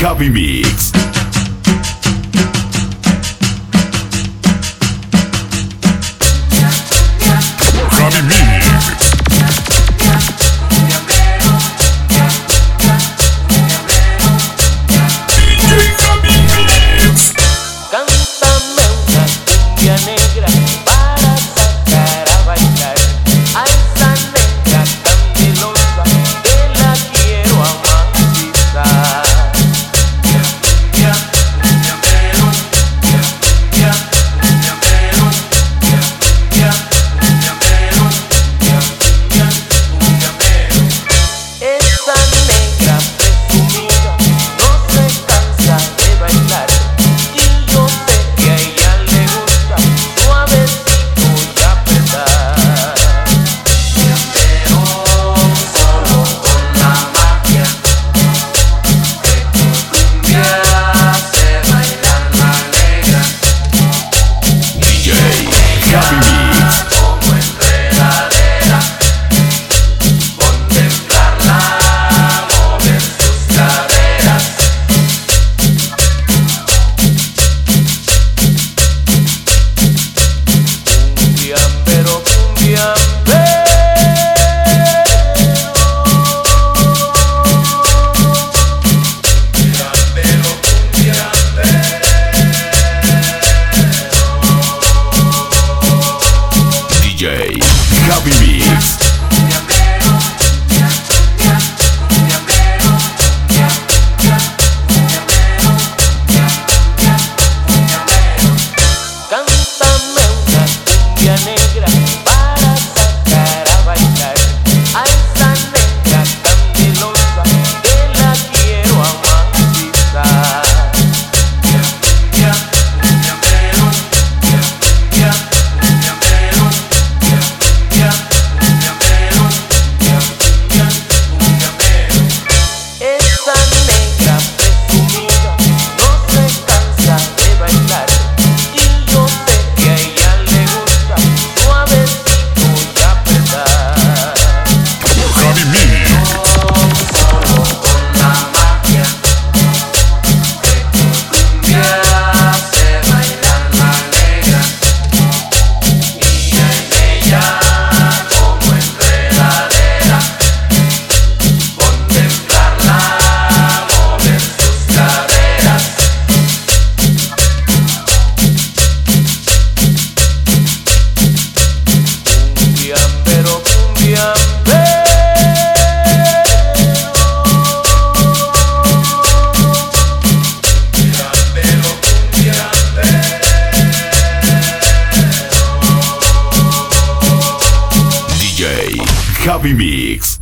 Copy Mix. Happy Mix. Happy Mix.